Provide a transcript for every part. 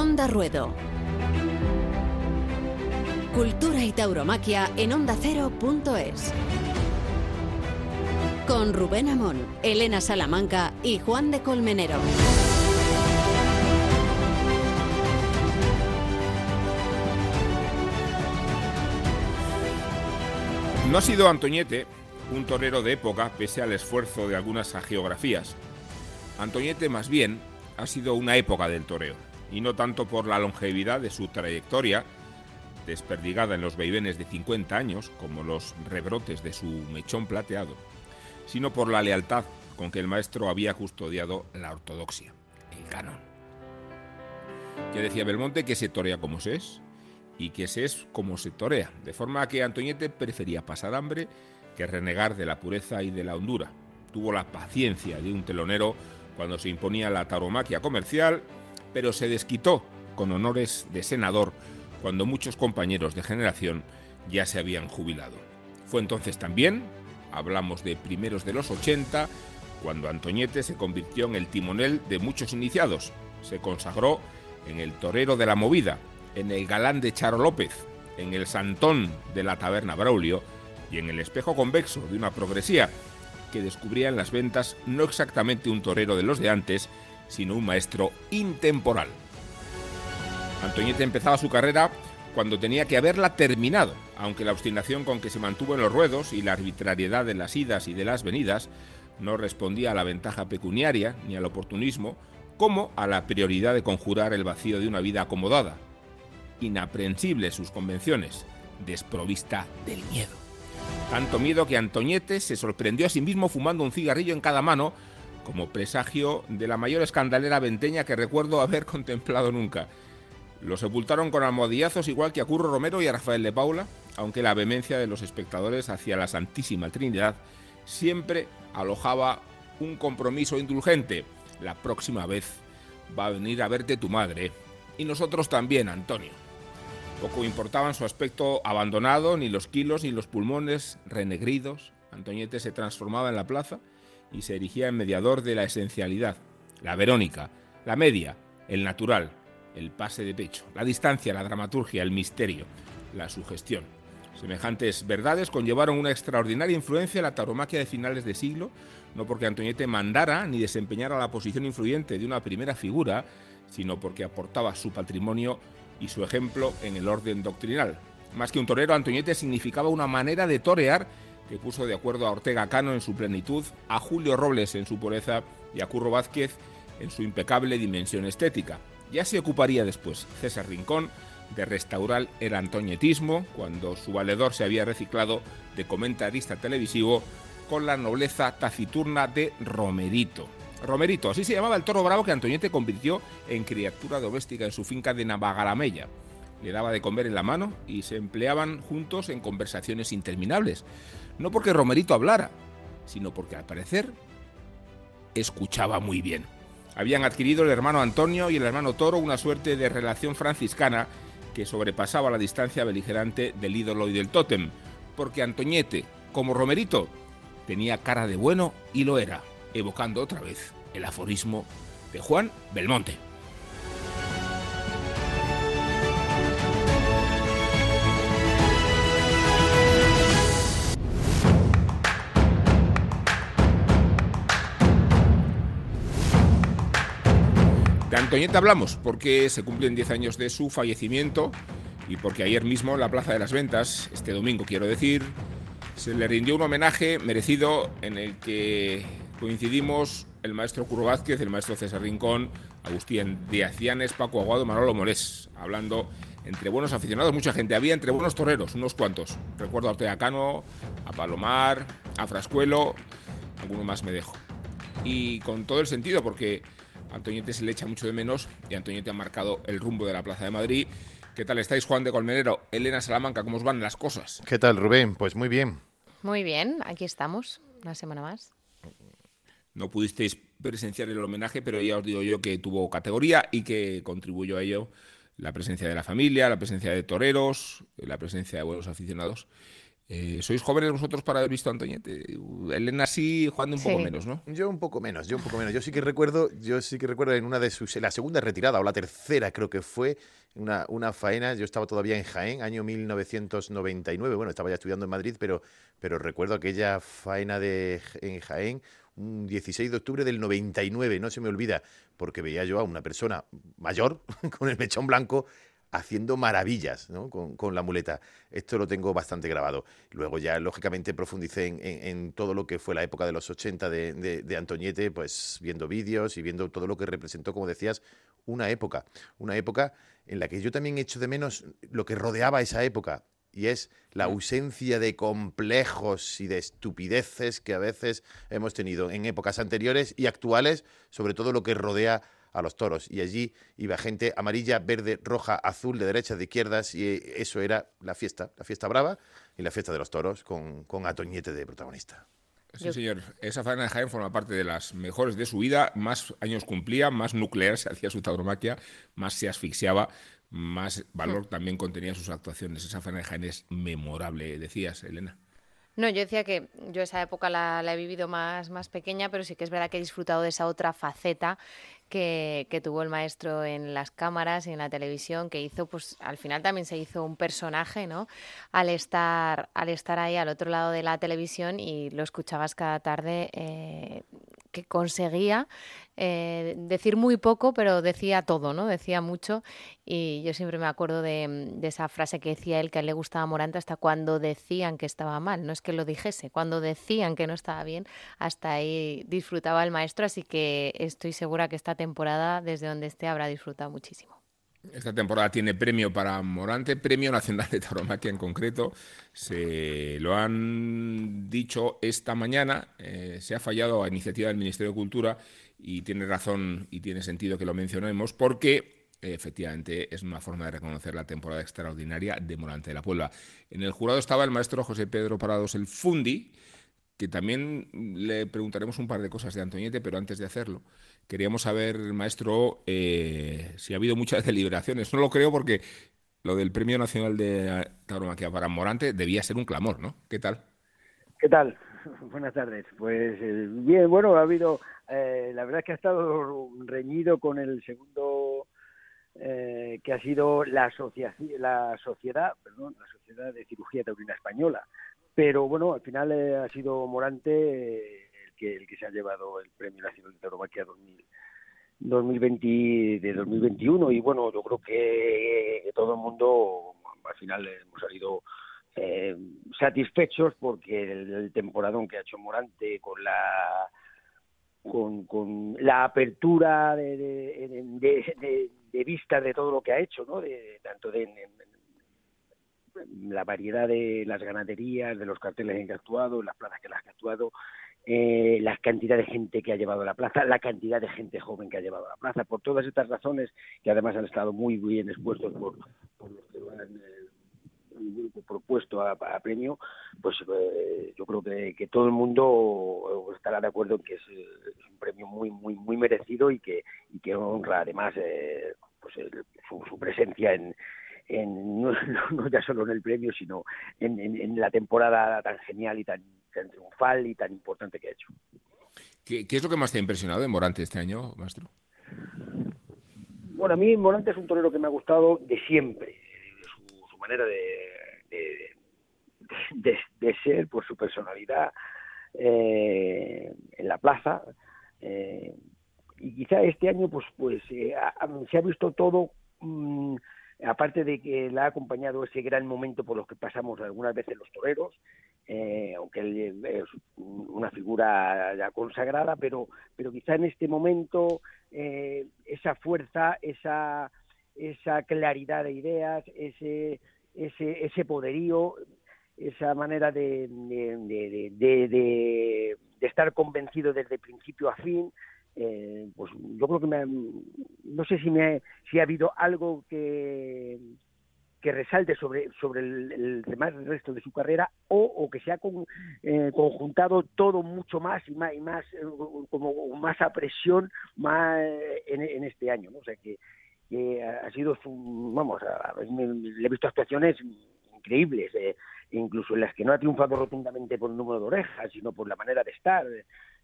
Onda Ruedo. Cultura y tauromaquia en ondacero.es. Con Rubén Amón, Elena Salamanca y Juan de Colmenero. No ha sido Antoñete un torero de época, pese al esfuerzo de algunas geografías. Antoñete, más bien, ha sido una época del toreo, y no tanto por la longevidad de su trayectoria, desperdigada en los vaivenes de 50 años, como los rebrotes de su mechón plateado, sino por la lealtad con que el maestro había custodiado la ortodoxia, el canon. Ya decía Belmonte que se torea como se es, y que se es como se torea, de forma que Antoñete prefería pasar hambre que renegar de la pureza y de la hondura. Tuvo la paciencia de un telonero cuando se imponía la tauromaquia comercial, pero se desquitó con honores de senador cuando muchos compañeros de generación ya se habían jubilado. Fue entonces también, hablamos de primeros de los 80, cuando Antoñete se convirtió en el timonel de muchos iniciados. Se consagró en el torero de la movida, en el galán de Charo López, en el santón de la taberna Braulio y en el espejo convexo de una progresía que descubría en las ventas no exactamente un torero de los de antes, sino un maestro intemporal. Antoñete empezaba su carrera cuando tenía que haberla terminado, aunque la obstinación con que se mantuvo en los ruedos y la arbitrariedad de las idas y de las venidas no respondía a la ventaja pecuniaria ni al oportunismo, como a la prioridad de conjurar el vacío de una vida acomodada. Inaprensibles sus convenciones, desprovista del miedo. Tanto miedo que Antoñete se sorprendió a sí mismo fumando un cigarrillo en cada mano, como presagio de la mayor escandalera venteña que recuerdo haber contemplado nunca. Lo sepultaron con almohadillazos igual que a Curro Romero y a Rafael de Paula, aunque la vehemencia de los espectadores hacia la Santísima Trinidad siempre alojaba un compromiso indulgente. La próxima vez va a venir a verte tu madre. Y nosotros también, Antonio. Poco importaban su aspecto abandonado, ni los kilos, ni los pulmones renegridos. Antoñete se transformaba en la plaza y se erigía en mediador de la esencialidad, la Verónica, la media, el natural, el pase de pecho, la distancia, la dramaturgia, el misterio, la sugestión. Semejantes verdades conllevaron una extraordinaria influencia en la tauromaquia de finales de siglo, no porque Antoñete mandara ni desempeñara la posición influyente de una primera figura, sino porque aportaba su patrimonio y su ejemplo en el orden doctrinal. Más que un torero, Antoñete significaba una manera de torear que puso de acuerdo a Ortega Cano en su plenitud, a Julio Robles en su pureza y a Curro Vázquez en su impecable dimensión estética. Ya se ocuparía después César Rincón de restaurar el antoñetismo cuando su valedor se había reciclado de comentarista televisivo con la nobleza taciturna de Romerito. Romerito, así se llamaba el toro bravo que Antoñete convirtió en criatura doméstica en su finca de Navagalamella. Le daba de comer en la mano y se empleaban juntos en conversaciones interminables. No porque Romerito hablara, sino porque al parecer escuchaba muy bien. Habían adquirido el hermano Antonio y el hermano Toro una suerte de relación franciscana que sobrepasaba la distancia beligerante del ídolo y del tótem, porque Antoñete, como Romerito, tenía cara de bueno y lo era evocando otra vez el aforismo de Juan Belmonte. De Antoñeta hablamos porque se cumplen 10 años de su fallecimiento y porque ayer mismo en la Plaza de las Ventas, este domingo quiero decir, se le rindió un homenaje merecido en el que coincidimos el maestro Curro Vázquez, el maestro César Rincón, Agustín Díaz Cianes, Paco Aguado, Manolo Molés, hablando entre buenos aficionados, mucha gente. Había entre buenos toreros, unos cuantos. Recuerdo a Ortega Cano, a Palomar, a Frascuelo, alguno más me dejo. Y con todo el sentido, porque Antoñete se le echa mucho de menos y Antoñete ha marcado el rumbo de la Plaza de Madrid. ¿Qué tal estáis, Juan de Colmenero? Elena Salamanca, ¿cómo os van las cosas? ¿Qué tal, Rubén? Pues muy bien. Muy bien, aquí estamos, una semana más. No pudisteis presenciar el homenaje, pero ya os digo yo que tuvo categoría y que contribuyó a ello la presencia de la familia, la presencia de toreros, la presencia de buenos aficionados Eh, ¿Sois jóvenes vosotros para haber visto a Antoñete? Elena sí, jugando un poco menos, ¿no? Yo un poco menos, yo un poco menos. Yo sí que recuerdo, yo sí que recuerdo en una de sus, la segunda retirada o la tercera creo que fue, una, una faena, yo estaba todavía en Jaén, año 1999, bueno, estaba ya estudiando en Madrid, pero, pero recuerdo aquella faena de, en Jaén, un 16 de octubre del 99, no se me olvida, porque veía yo a una persona mayor con el mechón blanco haciendo maravillas ¿no? con, la muleta. Esto lo tengo bastante grabado. Luego ya, lógicamente, profundicé en, todo lo que fue la época de los 80 de, de, Antoñete, pues viendo vídeos y viendo todo lo que representó, como decías, una época. Una época en la que yo también echo de menos lo que rodeaba esa época. Y es la mm. ausencia de complejos y de estupideces que a veces hemos tenido en épocas anteriores y actuales, sobre todo lo que rodea a los toros. Y allí iba gente amarilla, verde, roja, azul, de derechas, de izquierdas, y eso era la fiesta, la fiesta brava y la fiesta de los toros, con, con Atoñete de protagonista. Sí, señor. Esa faena de Jaén forma parte de las mejores de su vida. Más años cumplía, más nuclear se hacía su tauromaquia, más se asfixiaba, más valor también contenía sus actuaciones. Esa faena de Jaén es memorable, decías, Elena. No, yo decía que yo esa época la, la, he vivido más, más pequeña, pero sí que es verdad que he disfrutado de esa otra faceta que, tuvo el maestro en las cámaras y en la televisión, que hizo, pues al final también se hizo un personaje, ¿no? Al estar, al estar ahí al otro lado de la televisión y lo escuchabas cada tarde, eh, que conseguía eh, decir muy poco, pero decía todo, ¿no? Decía mucho. Y yo siempre me acuerdo de, esa frase que decía él, que a él le gustaba Morante hasta cuando decían que estaba mal. No es que lo dijese, cuando decían que no estaba bien, hasta ahí disfrutaba el maestro. Así que estoy segura que esta temporada, desde donde esté, habrá disfrutado muchísimo. Esta temporada tiene premio para Morante, premio nacional de tauromaquia en concreto. Se lo han dicho esta mañana. Eh, se ha fallado a iniciativa del Ministerio de Cultura y tiene razón y tiene sentido que lo mencionemos porque efectivamente es una forma de reconocer la temporada extraordinaria de Morante de la Puebla. En el jurado estaba el maestro José Pedro Parados el Fundi, que también le preguntaremos un par de cosas de Antoñete, pero antes de hacerlo, queríamos saber, maestro, eh, si ha habido muchas deliberaciones. No lo creo porque lo del Premio Nacional de Tauromaquia para Morante debía ser un clamor, ¿no? ¿Qué tal? ¿Qué tal? Buenas tardes. Pues eh, bien, bueno, ha habido, eh, la verdad es que ha estado reñido con el segundo, eh, que ha sido la, la sociedad, perdón, la Sociedad de Cirugía Taurina Española. Pero bueno, al final ha sido Morante el que, el que se ha llevado el Premio Nacional de Tauromaquia 2020 de 2021 y bueno, yo creo que todo el mundo al final hemos salido eh, satisfechos porque el, temporadón que ha hecho Morante con la con, la apertura de, de, de, vista de todo lo que ha hecho, ¿no? De, tanto de la variedad de las ganaderías, de los carteles en que ha actuado, las plazas que las ha actuado, eh, la cantidad de gente que ha llevado a la plaza, la cantidad de gente joven que ha llevado a la plaza, por todas estas razones que además han estado muy bien expuestos por, por los que lo han eh, propuesto a, premio, pues eh, yo creo que, todo el mundo estará de acuerdo en que es, un premio muy muy muy merecido y que y que honra además eh, pues su, presencia en, en no, ya solo en el premio sino en, en, la temporada tan genial y tan, triunfal y tan importante que ha hecho. ¿Qué, ¿Qué, es lo que más te ha impresionado en Morante este año, maestro? Bueno, a mí Morante es un torero que me ha gustado de siempre manera de, de, ser, por su personalidad eh, en la plaza. Eh, y quizá este año pues pues eh, se ha visto todo mm, aparte de que la ha acompañado ese gran momento por los que pasamos algunas veces los toreros aunque él es una figura ya consagrada pero pero quizá en este momento esa fuerza esa esa claridad de ideas, ese, ese, ese poderío, esa manera de, de, de, estar convencido desde principio a fin. Eh, pues yo creo que me, no sé si me si ha habido algo que resalte sobre sobre el, demás resto de su carrera o, que se ha con, eh, conjuntado todo mucho más y más y más eh, como más a presión más en, en este año ¿no? o sea que que ha sido, vamos, le he visto actuaciones increíbles. Eh, incluso en las que no ha triunfado rotundamente por el número de orejas, sino por la manera de estar.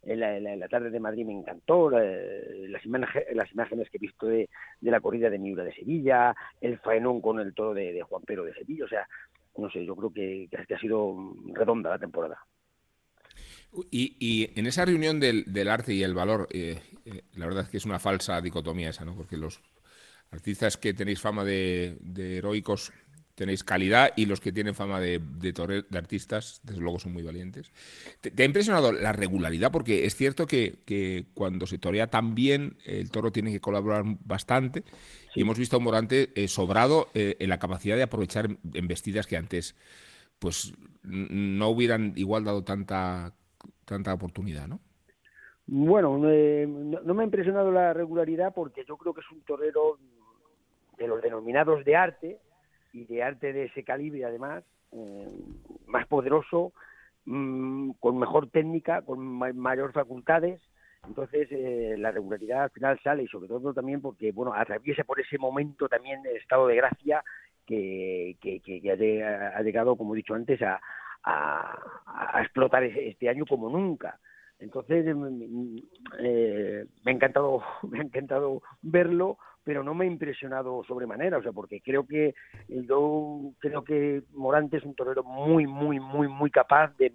En la, tarde de Madrid me encantó, las, imágenes, las imágenes que he visto de, la corrida de Miura de Sevilla, el faenón con el toro de, Juan Pedro de Sevilla, o sea, no sé, yo creo que, que ha sido redonda la temporada. Y, en esa reunión del, arte y el valor, eh, eh, la verdad es que es una falsa dicotomía esa, ¿no? Porque los artistas que tenéis fama de, heroicos tenéis calidad y los que tienen fama de, de, artistas, desde luego, son muy valientes. ¿Te, ha impresionado la regularidad? Porque es cierto que, cuando se torea tan bien, el toro tiene que colaborar bastante. Y hemos visto a un Morante eh, sobrado en la capacidad de aprovechar embestidas que antes pues no hubieran igual dado tanta tanta oportunidad, ¿no? Bueno, no, me ha impresionado la regularidad porque yo creo que es un torero de los denominados de arte y de arte de ese calibre además, eh, más poderoso, mm, con mejor técnica, con mayor facultades. Entonces eh, la regularidad al final sale y sobre todo también porque bueno atraviesa por ese momento también el estado de gracia que, que, ha, llegado, como he dicho antes, a, explotar este año como nunca. Entonces em, eh, me ha encantado me ha encantado verlo, pero no me ha impresionado sobremanera, o sea, porque creo que yo creo que Morante es un torero muy muy muy muy capaz de,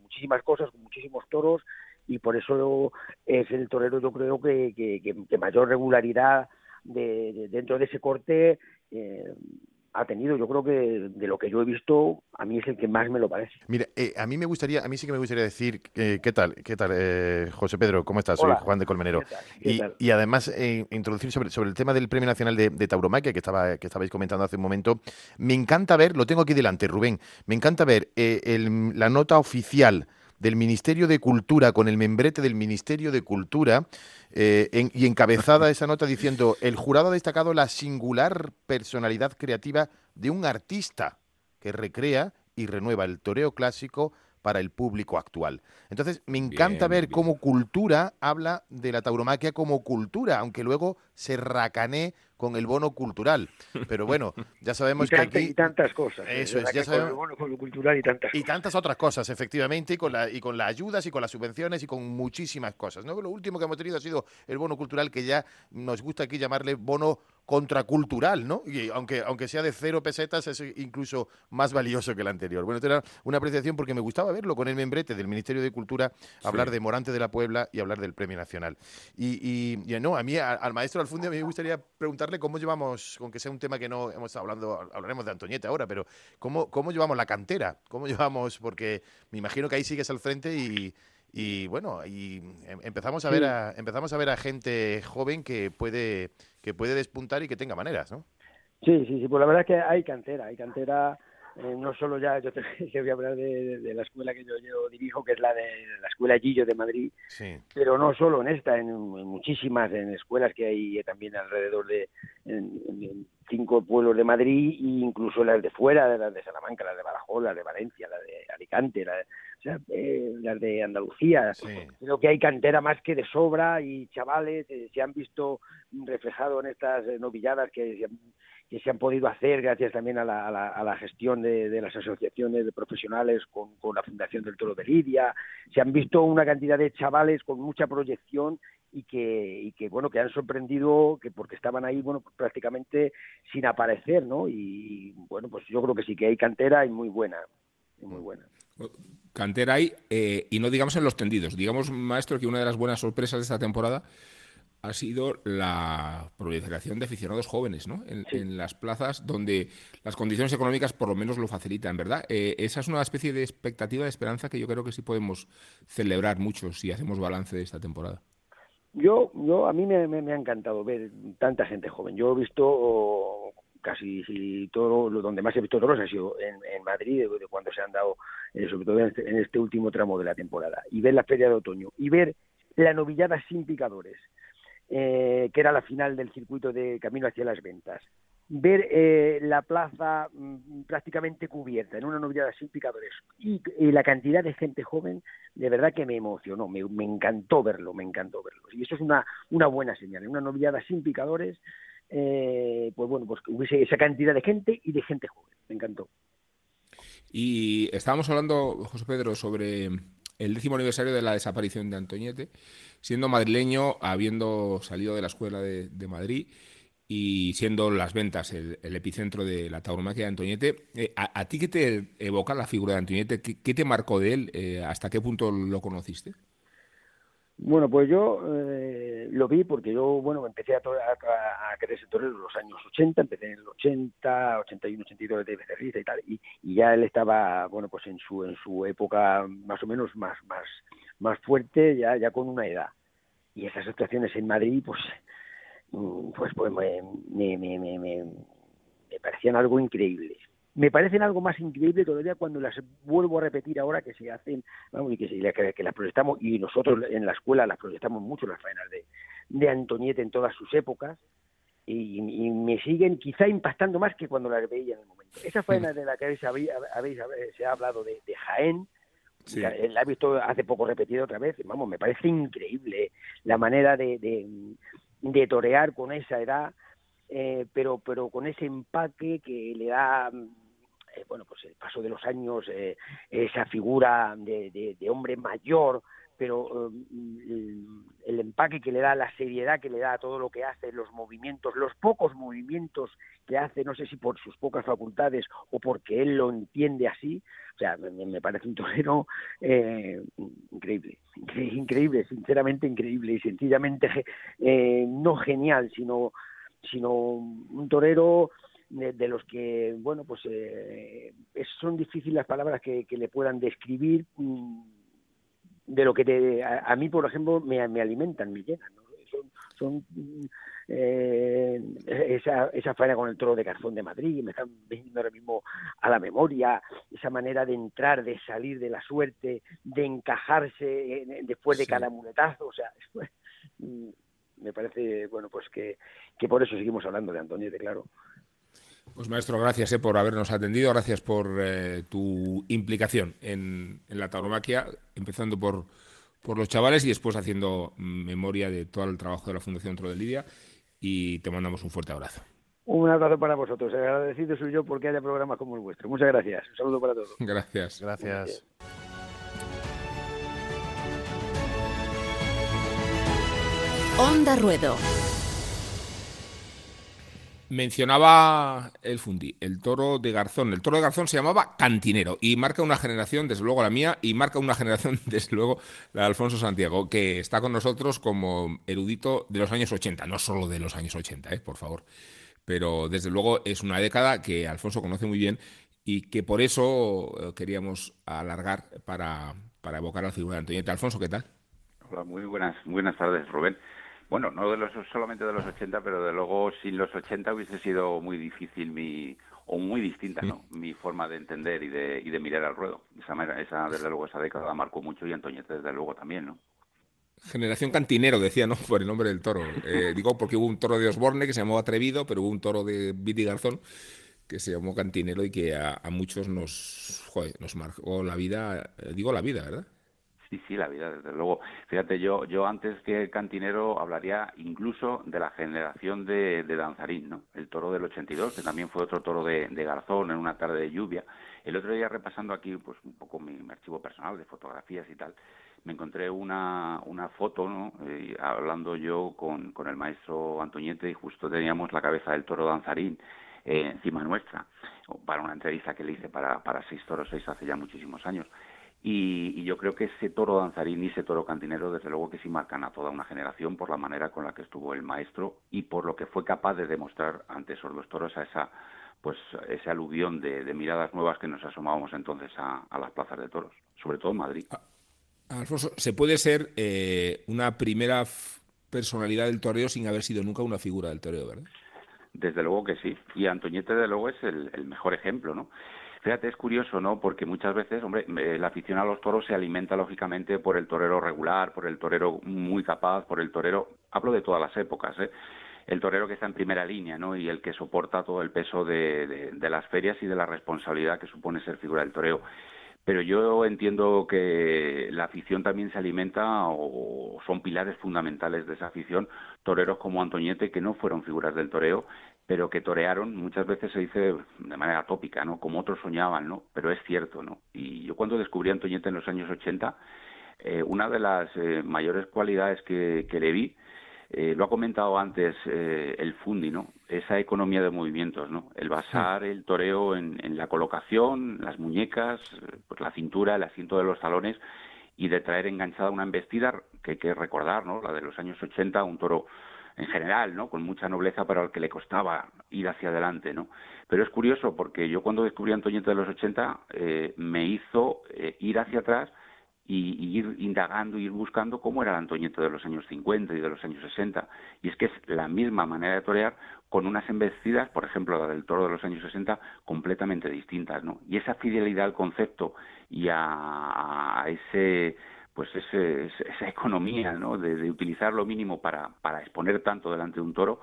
muchísimas cosas, con muchísimos toros y por eso es el torero yo creo que, que, mayor regularidad de, dentro de ese corte eh, ha tenido, yo creo que de lo que yo he visto, a mí es el que más me lo parece. Mira, eh, a mí me gustaría, a mí sí que me gustaría decir, eh, ¿qué tal? ¿Qué tal, eh, José Pedro? ¿Cómo estás? Soy Juan de Colmenero. y, además, introducir sobre, sobre el tema del Premio Nacional de, Tauromaquia, que, estaba, que estabais comentando hace un momento, me encanta ver, lo tengo aquí delante, Rubén, me encanta ver la nota oficial del Ministerio de Cultura con el membrete del Ministerio de Cultura eh, y encabezada esa nota diciendo el jurado ha destacado la singular personalidad creativa de un artista que recrea y renueva el toreo clásico para el público actual. Entonces, me encanta ver cómo cultura habla de la tauromaquia como cultura, aunque luego se racanee con el bono cultural. Pero bueno, ya sabemos que aquí... Y tantas cosas. ¿eh? Eso es, ya sabemos... Con el bono cultural y tantas Y tantas otras cosas, efectivamente, y con, la, y con las ayudas y con las subvenciones y con muchísimas cosas. ¿no? Lo último que hemos tenido ha sido el bono cultural, que ya nos gusta aquí llamarle bono contracultural, ¿no? Y aunque, aunque sea de cero pesetas, es incluso más valioso que el anterior. Bueno, esto era una apreciación porque me gustaba verlo con el membrete del Ministerio de Cultura, hablar de Morante de la Puebla y hablar del Premio Nacional. Y, y, no, a mí, al maestro Alfundia, a mí me gustaría preguntarle cómo llevamos, con que sea un tema que no hemos estado hablando, hablaremos de Antoñete ahora, pero cómo, cómo llevamos la cantera, cómo llevamos, porque me imagino que ahí sigues al frente y, y bueno, y em, empezamos a ver a, empezamos a ver a gente joven que puede que puede despuntar y que tenga maneras, ¿no? Sí, sí, sí, pues la verdad es que hay cantera, hay cantera, eh, no solo ya, yo te, voy a hablar de, la escuela que yo, dirijo, que es la de la Escuela Gillo de Madrid, sí. pero no solo en esta, en, muchísimas, en escuelas que hay también alrededor de en, cinco pueblos de Madrid e incluso las de fuera, las de Salamanca, las de Badajoz, las de Valencia, las de Alicante, las de, o sea, eh, las de Andalucía. Creo que hay cantera más que de sobra y chavales eh, se han visto reflejados en estas novilladas que se, han, que se han podido hacer gracias también a la, a la, gestión de, las asociaciones de profesionales con, la Fundación del Toro de Lidia. Se han visto una cantidad de chavales con mucha proyección y que, bueno que han sorprendido que porque estaban ahí bueno prácticamente sin aparecer no y bueno pues yo creo que sí que hay cantera y muy buena muy buena cantera hay, eh, y no digamos en los tendidos. Digamos, maestro, que una de las buenas sorpresas de esta temporada ha sido la proliferación de aficionados jóvenes ¿no? en, las plazas donde las condiciones económicas por lo menos lo facilitan, ¿verdad? Eh, esa es una especie de expectativa, de esperanza que yo creo que sí podemos celebrar mucho si hacemos balance de esta temporada. Yo, yo a mí me, me ha encantado ver tanta gente joven. Yo he visto casi todo lo donde más he visto toros ha sido en, Madrid, de, cuando se han dado, eh, sobre todo este, en este, último tramo de la temporada, y ver la feria de otoño, y ver la novillada sin picadores, eh, que era la final del circuito de camino hacia las ventas, ver eh, la plaza mm, prácticamente cubierta en una novillada sin picadores y, la cantidad de gente joven, de verdad que me emocionó, me, me, encantó verlo, me encantó verlo. Y eso es una, una buena señal, en una novillada sin picadores eh, pues bueno, pues hubiese esa cantidad de gente y de gente joven. Me encantó. Y estábamos hablando, José Pedro, sobre el décimo aniversario de la desaparición de Antoñete, siendo madrileño, habiendo salido de la escuela de, Madrid y siendo las ventas el, epicentro de la tauromaquia de Antoñete. Eh, a, ti qué te evoca la figura de Antoñete? ¿Qué, te marcó de él? Eh, ¿Hasta qué punto lo conociste? Bueno, pues yo eh, lo vi porque yo, bueno, empecé a, a, a querer torero en los años 80, empecé en el 80, 81, 82 de Becerrita y tal, y, y, ya él estaba, bueno, pues en su en su época más o menos más más más fuerte, ya ya con una edad. Y esas actuaciones en Madrid, pues, mm, pues, pues me, me, me, me, me parecían algo increíble me parecen algo más increíble todavía cuando las vuelvo a repetir ahora que se hacen, vamos, y que, se, que, las proyectamos, y nosotros en la escuela las proyectamos mucho, las faenas de, de Antonieta en todas sus épocas, y, me siguen quizá impactando más que cuando las veía en el momento. Esa faena de la que habéis, habéis, se ha hablado de, Jaén, la he visto hace poco repetido otra vez, vamos, me parece increíble la manera de, de, de torear con esa edad, eh, pero pero con ese empaque que le da eh, bueno pues el paso de los años eh, esa figura de, de, hombre mayor pero el, empaque que le da la seriedad que le da a todo lo que hace los movimientos los pocos movimientos que hace no sé si por sus pocas facultades o porque él lo entiende así o sea me, parece un torero increíble increíble sinceramente increíble y sencillamente no genial sino sino un torero de, los que, bueno, pues eh, son difíciles las palabras que, le puedan describir mm, de lo que a, mí, por ejemplo, me, me alimentan, me llenan. Son, mm, eh, esa, esa faena con el toro de Garzón de Madrid, me están viniendo ahora mismo a la memoria, esa manera de entrar, de salir de la suerte, de encajarse después de cada muletazo, o sea, mm, me parece, bueno, pues que, que por eso seguimos hablando de Antonio, de claro. Pues maestro, gracias eh, por habernos atendido, gracias por eh, tu implicación en, en, la tauromaquia, empezando por, por los chavales y después haciendo memoria de todo el trabajo de la Fundación Tro de Lidia y te mandamos un fuerte abrazo. Un abrazo para vosotros, agradecido soy yo porque haya programas como el vuestro. Muchas gracias, un saludo para todos. Gracias. Gracias. Onda Ruedo. Mencionaba el Fundi, el toro de Garzón. El toro de Garzón se llamaba Cantinero y marca una generación, desde luego la mía, y marca una generación, desde luego, la de Alfonso Santiago, que está con nosotros como erudito de los años 80, no solo de los años 80, eh, por favor. Pero desde luego es una década que Alfonso conoce muy bien y que por eso eh, queríamos alargar para, para evocar a la figura de Antonieta. Alfonso, ¿qué tal? Hola, muy buenas, buenas tardes, Rubén. Bueno, no de los, solamente de los 80, pero de luego sin los 80 hubiese sido muy difícil mi o muy distinta, ¿no? Mi forma de entender y de, y de mirar al ruedo. Esa, esa, desde luego, esa década marcó mucho y Antoñete, desde luego, también, ¿no? Generación cantinero, decía, ¿no? Por el nombre del toro. Eh, digo porque hubo un toro de Osborne que se llamó Atrevido, pero hubo un toro de Viti Garzón que se llamó Cantinero y que a, muchos nos, joder, nos marcó la vida, eh, digo la vida, ¿verdad? Sí, sí, la vida, desde luego. Fíjate, yo, yo antes que el cantinero hablaría incluso de la generación de, de Danzarín, ¿no? El toro del 82, que también fue otro toro de, Garzón en una tarde de lluvia. El otro día repasando aquí, pues un poco mi, archivo personal de fotografías y tal, me encontré una, una foto, ¿no? Eh, hablando yo con, con el maestro Antoñete y justo teníamos la cabeza del toro Danzarín eh, encima nuestra, para una entrevista que le hice para, para Seis Toros Seis hace ya muchísimos años. Y, yo creo que ese toro danzarín y ese toro cantinero, desde luego que sí marcan a toda una generación por la manera con la que estuvo el maestro y por lo que fue capaz de demostrar ante esos dos toros a esa pues ese aluvión de, miradas nuevas que nos asomábamos entonces a, las plazas de toros, sobre todo en Madrid. Ah, Alfonso, ¿se puede ser eh, una primera personalidad del toreo sin haber sido nunca una figura del toreo, verdad? Desde luego que sí. Y Antoñete, desde luego, es el, el mejor ejemplo, ¿no? Fíjate, es curioso, ¿no? Porque muchas veces, hombre, la afición a los toros se alimenta lógicamente por el torero regular, por el torero muy capaz, por el torero, hablo de todas las épocas, ¿eh? El torero que está en primera línea, ¿no? Y el que soporta todo el peso de, las ferias y de la responsabilidad que supone ser figura del toreo pero yo entiendo que la afición también se alimenta o son pilares fundamentales de esa afición toreros como Antoñete que no fueron figuras del toreo pero que torearon, muchas veces se dice de manera tópica, ¿no? Como otros soñaban, ¿no? Pero es cierto, ¿no? Y yo cuando descubrí a Antoñete en los años 80, eh, una de las eh, mayores cualidades que, que le vi, eh, lo ha comentado antes eh, el Fundi, ¿no? Esa economía de movimientos, ¿no? El basar el toreo en, en la colocación, las muñecas, pues la cintura, el asiento de los talones y de traer enganchada una embestida que hay que recordar, ¿no? La de los años 80, un toro en general, ¿no? Con mucha nobleza, pero al que le costaba ir hacia adelante, ¿no? Pero es curioso porque yo cuando descubrí a de los 80 eh, me hizo eh, ir hacia atrás y, ir indagando, ir buscando cómo era el Antoñete de los años 50 y de los años 60. Y es que es la misma manera de torear con unas embestidas, por ejemplo, la del toro de los años 60, completamente distintas, ¿no? Y esa fidelidad al concepto y a, a ese pues ese, esa economía ¿no? de, de, utilizar lo mínimo para, para exponer tanto delante de un toro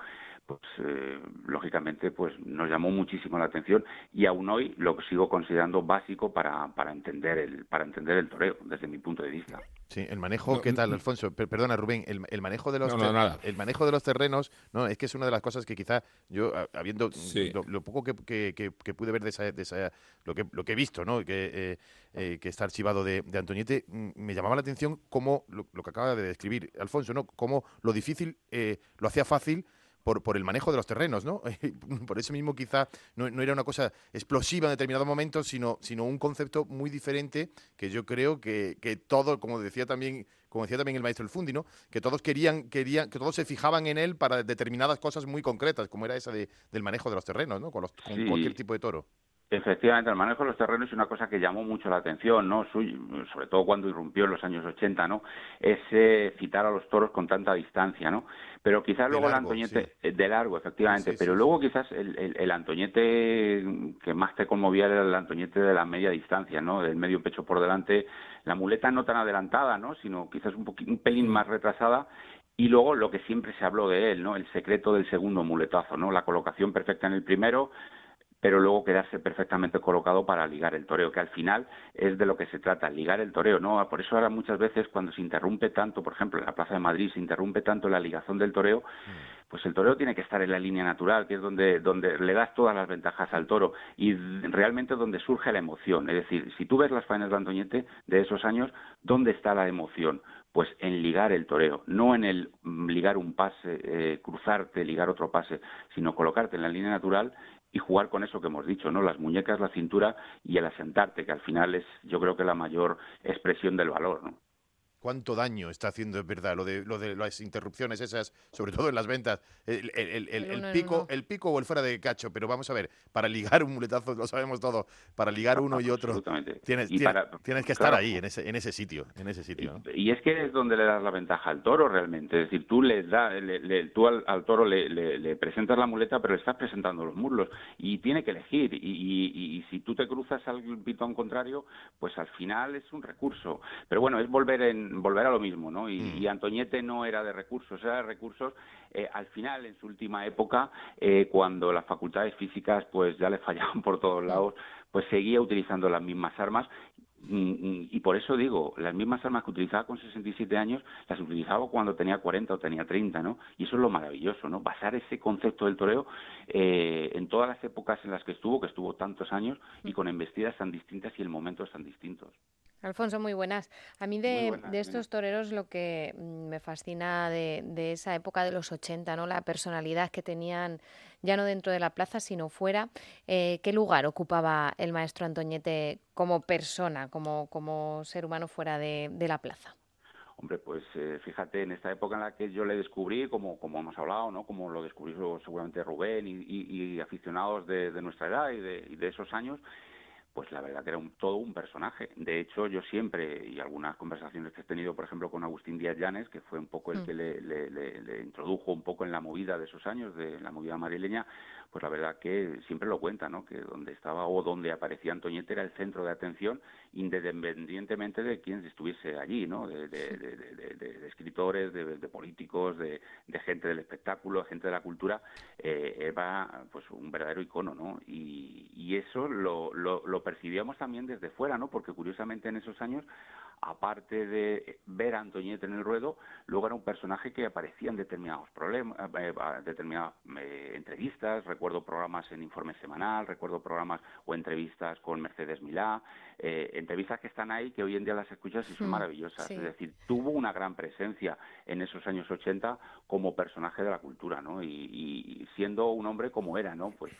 pues eh, lógicamente pues nos llamó muchísimo la atención y aún hoy lo sigo considerando básico para, para entender el para entender el toreo desde mi punto de vista. Sí el manejo no, qué tal Alfonso perdona Rubén el, el manejo de los no, no, el manejo de los terrenos no es que es una de las cosas que quizá yo habiendo sí. lo, lo, poco que, que, que, que, pude ver de esa, de esa lo que lo que he visto no que eh, eh, que está archivado de, de, Antoñete mm, me llamaba la atención cómo lo, lo, que acaba de describir Alfonso no cómo lo difícil eh, lo hacía fácil por, por, el manejo de los terrenos, ¿no? por eso mismo quizá no, no, era una cosa explosiva en determinado momento, sino, sino un concepto muy diferente que yo creo que, que todo, como decía también como decía también el maestro El Fundi, ¿no? que todos querían, querían, que todos se fijaban en él para determinadas cosas muy concretas, como era esa de, del manejo de los terrenos, ¿no? con, los, con sí. cualquier tipo de toro. Efectivamente, el manejo de los terrenos es una cosa que llamó mucho la atención, ¿no? sobre todo cuando irrumpió en los años 80, ¿no? Ese citar a los toros con tanta distancia, ¿no? Pero quizás de luego largo, el Antoñete, sí. de largo, efectivamente, sí, sí, pero luego quizás el, el, el, Antoñete que más te conmovía era el Antoñete de la media distancia, ¿no? Del medio pecho por delante, la muleta no tan adelantada, ¿no? Sino quizás un, un pelín más retrasada y luego lo que siempre se habló de él, ¿no? El secreto del segundo muletazo, ¿no? La colocación perfecta en el primero, pero luego quedarse perfectamente colocado para ligar el toreo, que al final es de lo que se trata, ligar el toreo, ¿no? Por eso ahora muchas veces cuando se interrumpe tanto, por ejemplo, en la Plaza de Madrid se interrumpe tanto la ligación del toreo, pues el toreo tiene que estar en la línea natural, que es donde, donde le das todas las ventajas al toro y realmente donde surge la emoción. Es decir, si tú ves las faenas de Antoñete de esos años, ¿dónde está la emoción? Pues en ligar el toreo, no en el ligar un pase, eh, cruzarte, ligar otro pase, sino colocarte en la línea natural y jugar con eso que hemos dicho, ¿no? Las muñecas, la cintura y el asentarte, que al final es, yo creo que la mayor expresión del valor, ¿no? Cuánto daño está haciendo, es verdad, lo de, lo de las interrupciones esas, sobre todo en las ventas, el, el, el, el pico, el pico o el fuera de cacho, pero vamos a ver, para ligar un muletazo, lo sabemos todo, para ligar uno y otro, tienes, y para, tienes que estar claro, ahí, en ese, en ese sitio, en ese sitio. ¿no? Y, y, es que es donde le das la ventaja al toro realmente, es decir, tú le das, le, le, tú al, al toro le, le, presentas la muleta, pero le estás presentando los muslos, y tiene que elegir, y, y, y si tú te cruzas al pitón contrario, pues al final es un recurso, pero bueno, es volver en volver a lo mismo, ¿no? Y, mm. y, Antoñete no era de recursos, era de recursos eh, al final, en su última época, eh, cuando las facultades físicas pues ya le fallaban por todos lados, pues seguía utilizando las mismas armas y por eso digo, las mismas armas que utilizaba con 67 años, las utilizaba cuando tenía 40 o tenía 30, ¿no? Y eso es lo maravilloso, ¿no? Basar ese concepto del toreo eh, en todas las épocas en las que estuvo, que estuvo tantos años, y con embestidas tan distintas y en momentos tan distintos. Alfonso, muy buenas. A mí de, buenas, de estos toreros lo que mm, me fascina de, de, esa época de los 80, ¿no? La personalidad que tenían ya no dentro de la plaza, sino fuera. Eh, ¿Qué lugar ocupaba el maestro Antoñete como persona, como, como ser humano fuera de, de la plaza? Hombre, pues eh, fíjate, en esta época en la que yo le descubrí, como, como hemos hablado, ¿no? como lo descubrió seguramente Rubén y, y, y aficionados de, de, nuestra edad y de, y de esos años, pues la verdad que era un, todo un personaje. De hecho, yo siempre, y algunas conversaciones que he tenido, por ejemplo, con Agustín Díaz Llanes, que fue un poco el mm. que le, le, le, le, introdujo un poco en la movida de esos años, de la movida madrileña, pues la verdad que siempre lo cuenta, ¿no? Que donde estaba o donde aparecía Antoñete era el centro de atención, independientemente de quién estuviese allí, ¿no? De, de, de, de escritores, de, políticos, de, gente del espectáculo, de gente de la cultura, eh, era pues un verdadero icono, ¿no? Y, y eso lo, lo, lo percibíamos también desde fuera, ¿no? Porque curiosamente en esos años aparte de ver a Antoñete en el ruedo, luego era un personaje que aparecía en determinados problemas, eh, eh, determinadas eh, entrevistas, recuerdo programas en Informe Semanal, recuerdo programas o entrevistas con Mercedes Milá, entrevistas que están ahí que hoy en día las escuchas y son hmm, maravillosas, es decir, tuvo una gran presencia en esos años 80 como personaje de la cultura, ¿no? Y, y siendo un hombre como era, ¿no? Pues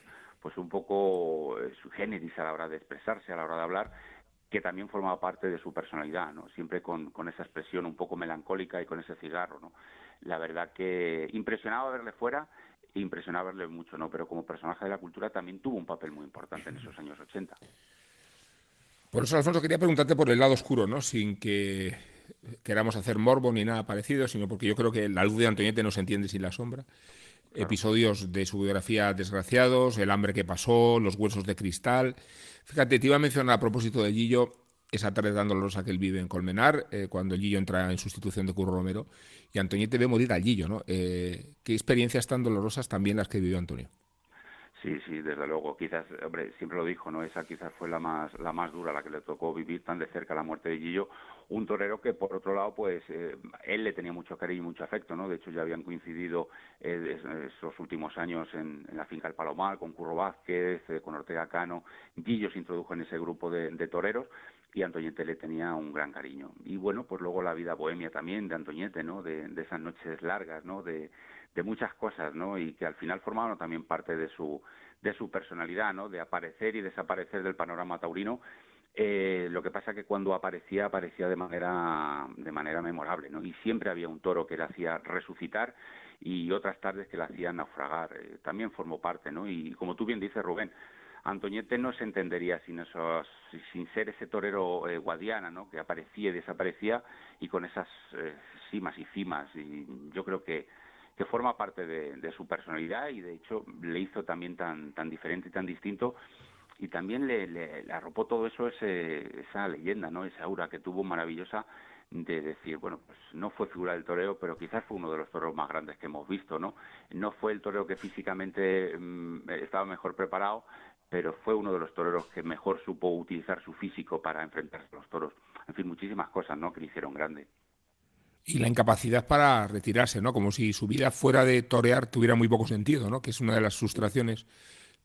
pues un poco su generis a la hora de expresarse, a la hora de hablar, que también formaba parte de su personalidad, ¿no? Siempre con, con, esa expresión un poco melancólica y con ese cigarro, ¿no? La verdad que impresionaba verle fuera, impresionaba verle mucho, ¿no? Pero como personaje de la cultura también tuvo un papel muy importante en esos años 80. Por eso, Alfonso, quería preguntarte por el lado oscuro, ¿no? Sin que queramos hacer morbo ni nada parecido, sino porque yo creo que la luz de Antoniete no se entiende sin la sombra. Episodios de su biografía desgraciados, el hambre que pasó, los huesos de cristal. Fíjate, te iba a mencionar a propósito de Gillo esa tarde tan dolorosa que él vive en Colmenar, eh, cuando Gillo entra en sustitución de Curro Romero, y Antoñete ve morir al Gillo, ¿no? Eh, ¿Qué experiencias tan dolorosas también las que vivió Antonio? Sí, sí, desde luego. Quizás, hombre, siempre lo dijo, ¿no? Esa quizás fue la más, la más dura, la que le tocó vivir tan de cerca la muerte de Gillo. Un torero que, por otro lado, pues eh, él le tenía mucho cariño y mucho afecto, ¿no? De hecho, ya habían coincidido eh, esos últimos años en, la finca del Palomar, con Curro Vázquez, eh, con Ortega Cano. Gillo se introdujo en ese grupo de, toreros y Antoñete le tenía un gran cariño. Y bueno, pues luego la vida bohemia también de Antoñete, ¿no? De, de esas noches largas, ¿no? De, de muchas cosas, ¿no? Y que al final formaban también parte de su de su personalidad, ¿no? De aparecer y desaparecer del panorama taurino. Eh, lo que pasa que cuando aparecía aparecía de manera de manera memorable, ¿no? Y siempre había un toro que le hacía resucitar y otras tardes que le hacían naufragar. Eh, también formó parte, ¿no? Y como tú bien dices, Rubén, Antoñete no se entendería sin esos, sin ser ese torero eh, guadiana, ¿no? Que aparecía y desaparecía y con esas eh, cimas y cimas. Y yo creo que que forma parte de, su personalidad y de hecho le hizo también tan, tan diferente y tan distinto y también le, le, arropó todo eso ese, esa leyenda, ¿no? Esa aura que tuvo maravillosa de decir, bueno, pues no fue figura del toreo, pero quizás fue uno de los toreros más grandes que hemos visto, ¿no? No fue el toreo que físicamente mm, estaba mejor preparado, pero fue uno de los toreros que mejor supo utilizar su físico para enfrentarse a los toros. En fin, muchísimas cosas, ¿no? Que le hicieron grande y la incapacidad para retirarse, ¿no? Como si su vida fuera de torear tuviera muy poco sentido, ¿no? Que es una de las frustraciones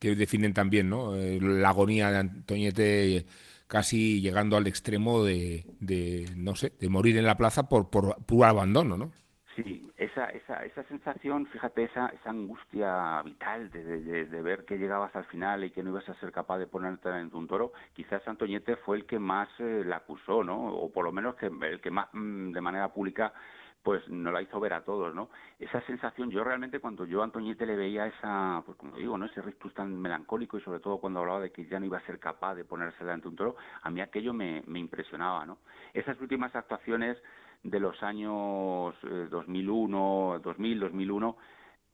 que definen también, ¿no? Eh, la agonía de Antoñete casi llegando al extremo de, de, no sé, de morir en la plaza por, por puro abandono, ¿no? Sí, esa, esa, esa sensación, fíjate, esa, esa angustia vital de, de, ver que llegabas al final y que no ibas a ser capaz de ponerte en un toro, quizás Antoñete fue el que más eh, la acusó, ¿no? O por lo menos que el que más mm, de manera pública pues nos la hizo ver a todos, ¿no? Esa sensación, yo realmente cuando yo a Antoñete le veía esa, pues como digo, ¿no? Ese rictus tan melancólico y sobre todo cuando hablaba de que ya no iba a ser capaz de ponerse delante de un toro, a mí aquello me, me impresionaba, ¿no? Esas últimas actuaciones de los años 2001, 2000, 2001,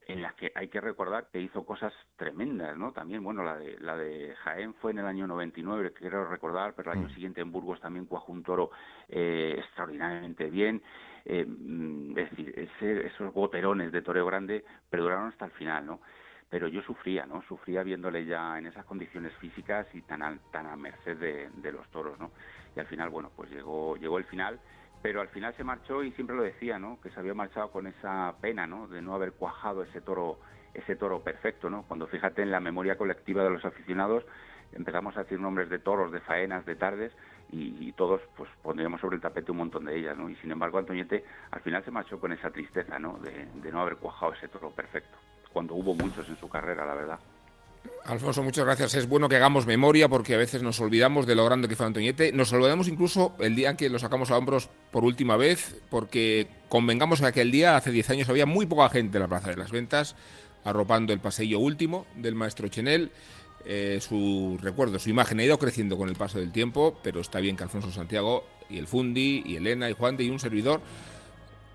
en las que hay que recordar que hizo cosas tremendas, ¿no? También, bueno, la de, la de Jaén fue en el año 99, quiero recordar, pero el año mm. siguiente en Burgos también cuajó un toro eh, extraordinariamente bien. Eh, mm, es decir, esos goterones de toreo grande perduraron hasta el final, ¿no? Pero yo sufría, ¿no? Sufría viéndole ya en esas condiciones físicas y tan a, merced de, de los toros, ¿no? Y al final, bueno, pues llegó, llegó el final pero al final se marchó y siempre lo decía, ¿no? Que se había marchado con esa pena, ¿no? De no haber cuajado ese toro, ese toro perfecto, ¿no? Cuando fíjate en la memoria colectiva de los aficionados empezamos a decir nombres de toros, de faenas, de tardes y, todos pues pondríamos sobre el tapete un montón de ellas, ¿no? Y sin embargo Antoñete al final se marchó con esa tristeza, ¿no? De, de no haber cuajado ese toro perfecto, cuando hubo muchos en su carrera, la verdad. Alfonso, muchas gracias. Es bueno que hagamos memoria porque a veces nos olvidamos de lo grande que fue Antoñete. Nos olvidamos incluso el día en que lo sacamos a hombros por última vez, porque convengamos que aquel día, hace 10 años, había muy poca gente en la Plaza de las Ventas, arropando el pasillo último del maestro Chenel. Eh, su recuerdo, su imagen ha ido creciendo con el paso del tiempo, pero está bien que Alfonso Santiago y el Fundi y Elena y Juan de y un servidor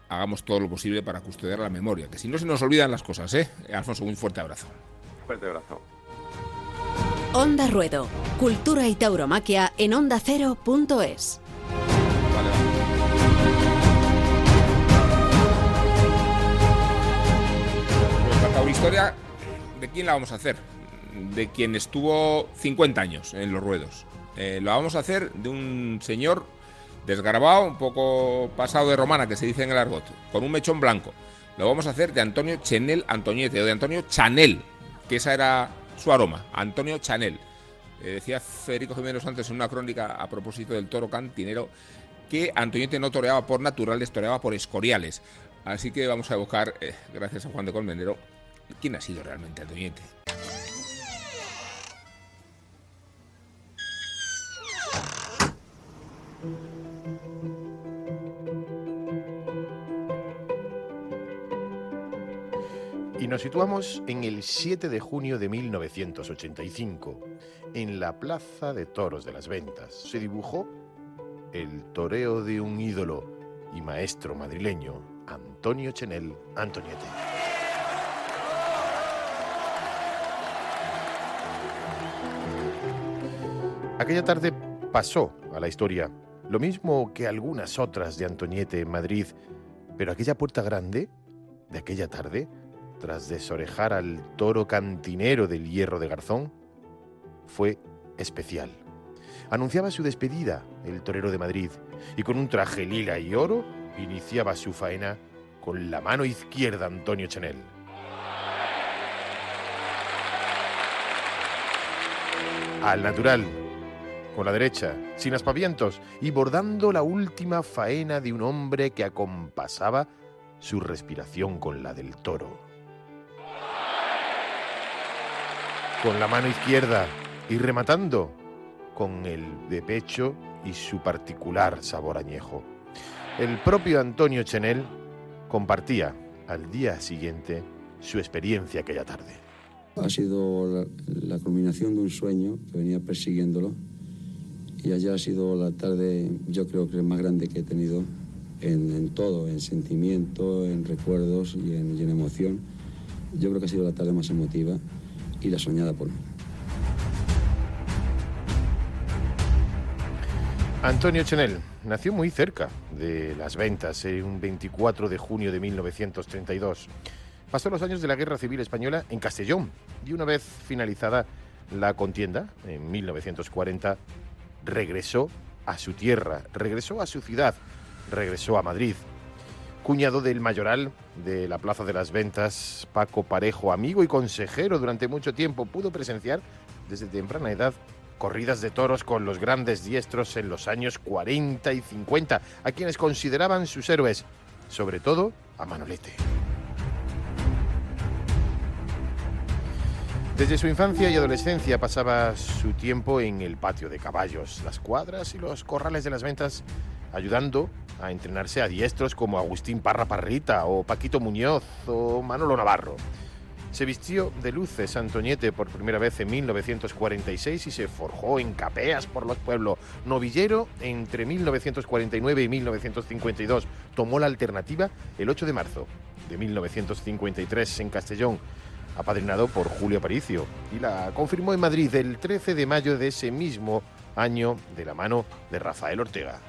hagamos todo lo posible para custodiar la memoria, que si no se nos olvidan las cosas, ¿eh? Alfonso, un fuerte abrazo. Fuerte abrazo. Onda Ruedo, cultura y tauromaquia en ondacero.es. Vale, vale. historia, ¿de quién la vamos a hacer? De quien estuvo 50 años en los ruedos. Eh, lo vamos a hacer de un señor desgarbado, un poco pasado de romana, que se dice en el argot, con un mechón blanco. Lo vamos a hacer de Antonio Chenel Antoñete o de Antonio Chanel, que esa era su aroma, Antonio Chanel. Eh, decía Federico Jiménez antes en una crónica a propósito del toro cantinero que Antoñete no toreaba por naturales, toreaba por escoriales. Así que vamos a buscar, eh, gracias a Juan de Colmenero, quién ha sido realmente Antoñete. Y nos situamos en el 7 de junio de 1985, en la Plaza de Toros de las Ventas. Se dibujó el toreo de un ídolo y maestro madrileño, Antonio Chenel Antoniete. Aquella tarde pasó a la historia, lo mismo que algunas otras de Antoniete en Madrid, pero aquella puerta grande de aquella tarde, tras desorejar al toro cantinero del hierro de Garzón, fue especial. Anunciaba su despedida el torero de Madrid y con un traje lila y oro iniciaba su faena con la mano izquierda Antonio Chanel. Al natural, con la derecha, sin aspavientos y bordando la última faena de un hombre que acompasaba su respiración con la del toro. Con la mano izquierda y rematando con el de pecho y su particular sabor añejo. El propio Antonio Chenel compartía al día siguiente su experiencia aquella tarde. Ha sido la, culminación de un sueño que venía persiguiéndolo y ayer ha sido la tarde, yo creo que más grande que he tenido en, todo, en sentimiento, en recuerdos y en, emoción. Yo creo que ha sido la tarde más emotiva y la soñada por mí. Antonio Chenel nació muy cerca de las ventas, en un 24 de junio de 1932. Pasó los años de la Guerra Civil Española en Castellón y una vez finalizada la contienda, en 1940, regresó a su tierra, regresó a su ciudad, regresó a Madrid. Cuñado del mayoral de la Plaza de las Ventas, Paco Parejo, amigo y consejero durante mucho tiempo, pudo presenciar desde temprana edad corridas de toros con los grandes diestros en los años 40 y 50, a quienes consideraban sus héroes, sobre todo a Manolete. Desde su infancia y adolescencia pasaba su tiempo en el patio de caballos, las cuadras y los corrales de las ventas, ayudando a entrenarse a diestros como Agustín Parra Parrita o Paquito Muñoz o Manolo Navarro. Se vistió de luces Antoñete por primera vez en 1946 y se forjó en capeas por los pueblos. Novillero entre 1949 y 1952. Tomó la alternativa el 8 de marzo de 1953 en Castellón, apadrinado por Julio Aparicio, y la confirmó en Madrid el 13 de mayo de ese mismo año de la mano de Rafael Ortega.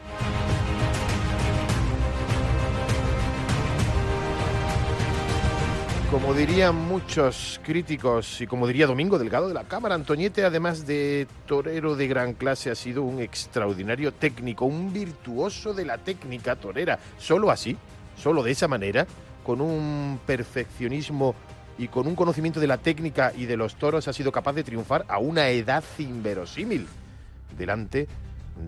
Como dirían muchos críticos y como diría Domingo Delgado de la Cámara, Antoñete, además de torero de gran clase, ha sido un extraordinario técnico, un virtuoso de la técnica torera. Solo así, solo de esa manera, con un perfeccionismo y con un conocimiento de la técnica y de los toros, ha sido capaz de triunfar a una edad inverosímil delante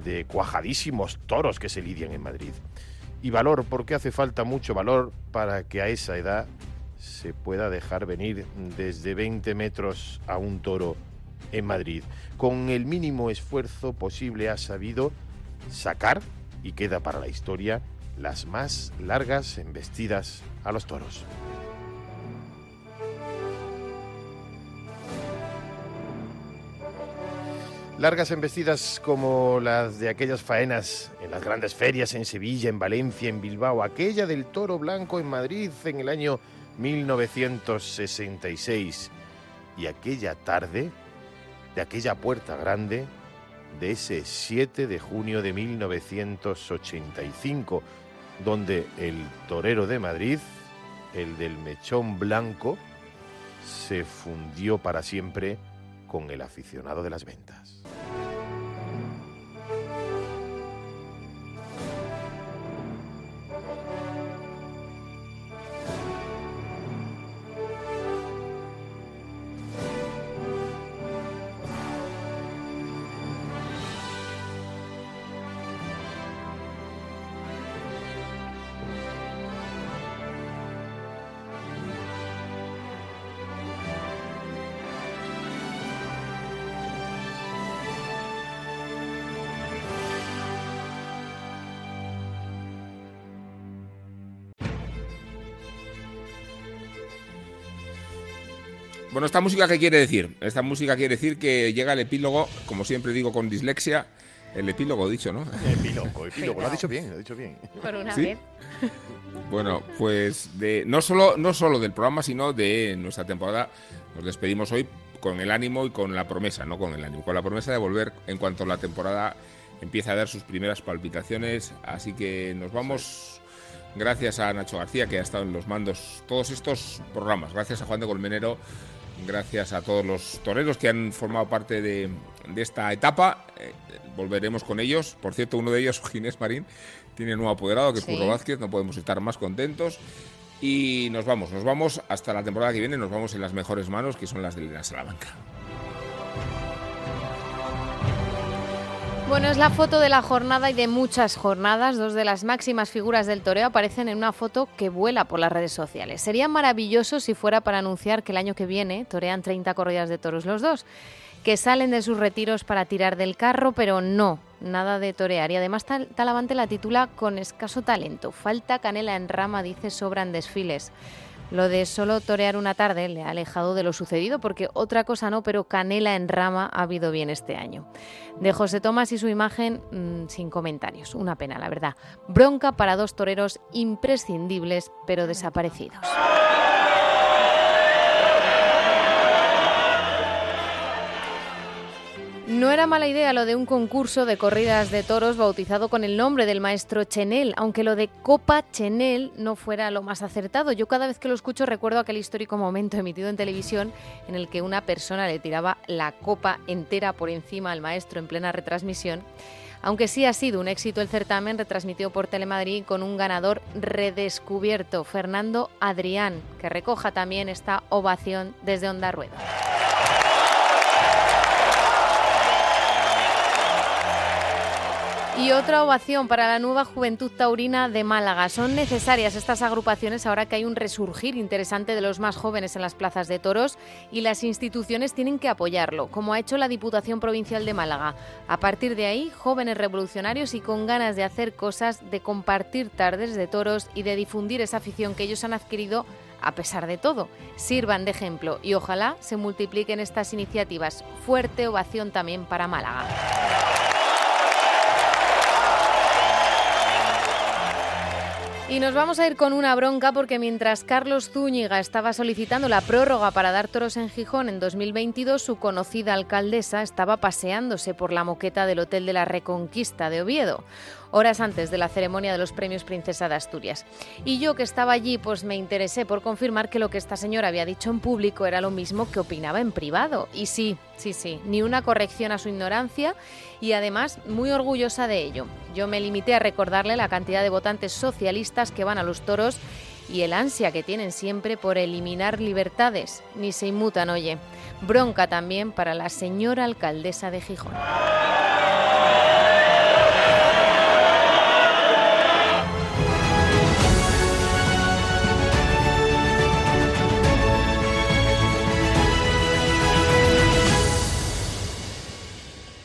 de cuajadísimos toros que se lidian en Madrid. Y valor, porque hace falta mucho valor para que a esa edad se pueda dejar venir desde 20 metros a un toro en Madrid. Con el mínimo esfuerzo posible ha sabido sacar, y queda para la historia, las más largas embestidas a los toros. Largas embestidas como las de aquellas faenas en las grandes ferias en Sevilla, en Valencia, en Bilbao, aquella del toro blanco en Madrid en el año 1966 y aquella tarde de aquella puerta grande de ese 7 de junio de 1985, donde el torero de Madrid, el del mechón blanco, se fundió para siempre con el aficionado de las ventas. Bueno, ¿esta música qué quiere decir? Esta música quiere decir que llega el epílogo, como siempre digo con dislexia, el epílogo dicho, ¿no? Epílogo, epílogo. Lo has dicho bien, lo has dicho bien. Por una ¿Sí? vez. Bueno, pues de, no, solo, no solo del programa, sino de nuestra temporada. Nos despedimos hoy con el ánimo y con la promesa, no con el ánimo, con la promesa de volver en cuanto la temporada empiece a dar sus primeras palpitaciones. Así que nos vamos. Gracias a Nacho García, que ha estado en los mandos todos estos programas. Gracias a Juan de Colmenero. Gracias a todos los toreros que han formado parte de, de esta etapa. Eh, volveremos con ellos. Por cierto, uno de ellos, Ginés Marín, tiene nuevo apoderado, que es Sí. Curro Vázquez. No podemos estar más contentos. Y nos vamos, nos vamos hasta la temporada que viene. Nos vamos en las mejores manos, que son las de Elena Salamanca. Bueno, es la foto de la jornada y de muchas jornadas. Dos de las máximas figuras del toreo aparecen en una foto que vuela por las redes sociales. Sería maravilloso si fuera para anunciar que el año que viene torean 30 corridas de toros los dos, que salen de sus retiros para tirar del carro, pero no, nada de torear. Y además Tal- Talavante la titula con escaso talento. Falta canela en rama, dice, sobran desfiles. Lo de solo torear una tarde le ha alejado de lo sucedido porque otra cosa no, pero canela en rama ha habido bien este año. De José Tomás y su imagen mm, sin comentarios. Una pena, la verdad. Bronca para dos toreros imprescindibles pero desaparecidos. No era mala idea lo de un concurso de corridas de toros bautizado con el nombre del maestro Chenel, aunque lo de Copa Chenel no fuera lo más acertado. Yo cada vez que lo escucho recuerdo aquel histórico momento emitido en televisión en el que una persona le tiraba la copa entera por encima al maestro en plena retransmisión. Aunque sí ha sido un éxito el certamen retransmitido por Telemadrid con un ganador redescubierto, Fernando Adrián, que recoja también esta ovación desde Onda Rueda. Y otra ovación para la nueva Juventud Taurina de Málaga. Son necesarias estas agrupaciones ahora que hay un resurgir interesante de los más jóvenes en las plazas de toros y las instituciones tienen que apoyarlo, como ha hecho la Diputación Provincial de Málaga. A partir de ahí, jóvenes revolucionarios y con ganas de hacer cosas, de compartir tardes de toros y de difundir esa afición que ellos han adquirido a pesar de todo. Sirvan de ejemplo y ojalá se multipliquen estas iniciativas. Fuerte ovación también para Málaga. Y nos vamos a ir con una bronca porque mientras Carlos Zúñiga estaba solicitando la prórroga para dar toros en Gijón en 2022, su conocida alcaldesa estaba paseándose por la moqueta del Hotel de la Reconquista de Oviedo, horas antes de la ceremonia de los premios Princesa de Asturias. Y yo que estaba allí, pues me interesé por confirmar que lo que esta señora había dicho en público era lo mismo que opinaba en privado. Y sí, sí, sí, ni una corrección a su ignorancia y además muy orgullosa de ello. Yo me limité a recordarle la cantidad de votantes socialistas que van a los toros y el ansia que tienen siempre por eliminar libertades. Ni se inmutan, oye. Bronca también para la señora alcaldesa de Gijón.